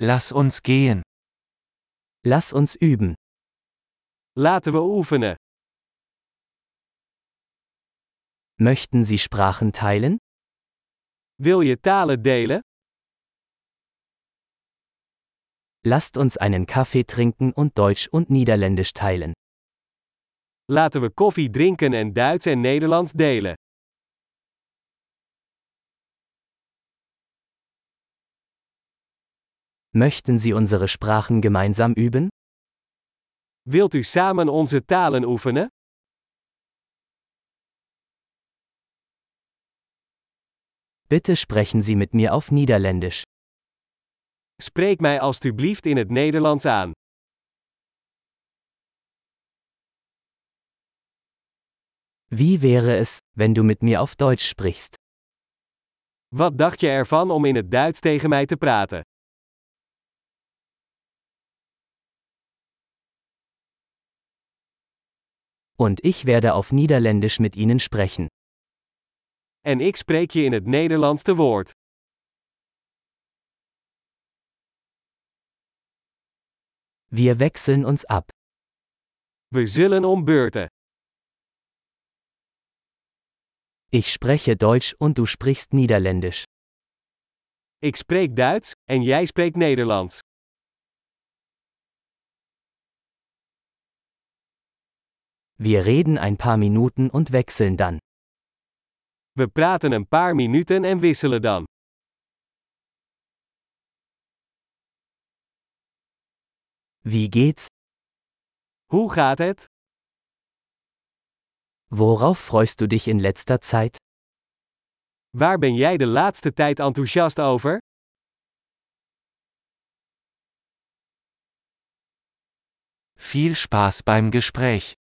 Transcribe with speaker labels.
Speaker 1: Lass uns gehen.
Speaker 2: Lass uns üben.
Speaker 3: Laten we oefenen.
Speaker 2: Möchten Sie Sprachen teilen?
Speaker 3: Wil je talen delen?
Speaker 2: Lasst uns einen Kaffee trinken und Deutsch und Niederländisch teilen.
Speaker 3: Laten we koffie drinken en Duits en Nederlands delen.
Speaker 2: Möchten Sie unsere Sprachen gemeinsam üben?
Speaker 3: Wilt u samen onze talen oefenen?
Speaker 2: Bitte sprechen Sie mit mir auf Niederländisch.
Speaker 3: Spreek mij alstublieft in het Nederlands aan.
Speaker 2: Wie wäre es, wenn du mit mir auf Deutsch sprichst?
Speaker 3: Wat dacht je ervan om in het Duits tegen mij te praten?
Speaker 2: Und ich werde auf Niederländisch mit Ihnen sprechen.
Speaker 3: En ik spreek je in het Nederlands te woord.
Speaker 2: Wir wechseln uns ab.
Speaker 3: We zullen om beurten.
Speaker 2: Ich spreche Deutsch und du sprichst Niederländisch.
Speaker 3: Ik spreek Duits, en jij spreekt Nederlands.
Speaker 2: Wir reden ein paar Minuten und wechseln dann.
Speaker 3: We praten een paar minuten en wisselen dan.
Speaker 2: Wie geht's?
Speaker 3: Hoe gaat het?
Speaker 2: Worauf freust du dich in letzter Zeit?
Speaker 3: Waar ben jij de laatste tijd enthousiast over?
Speaker 1: Viel Spaß beim Gespräch.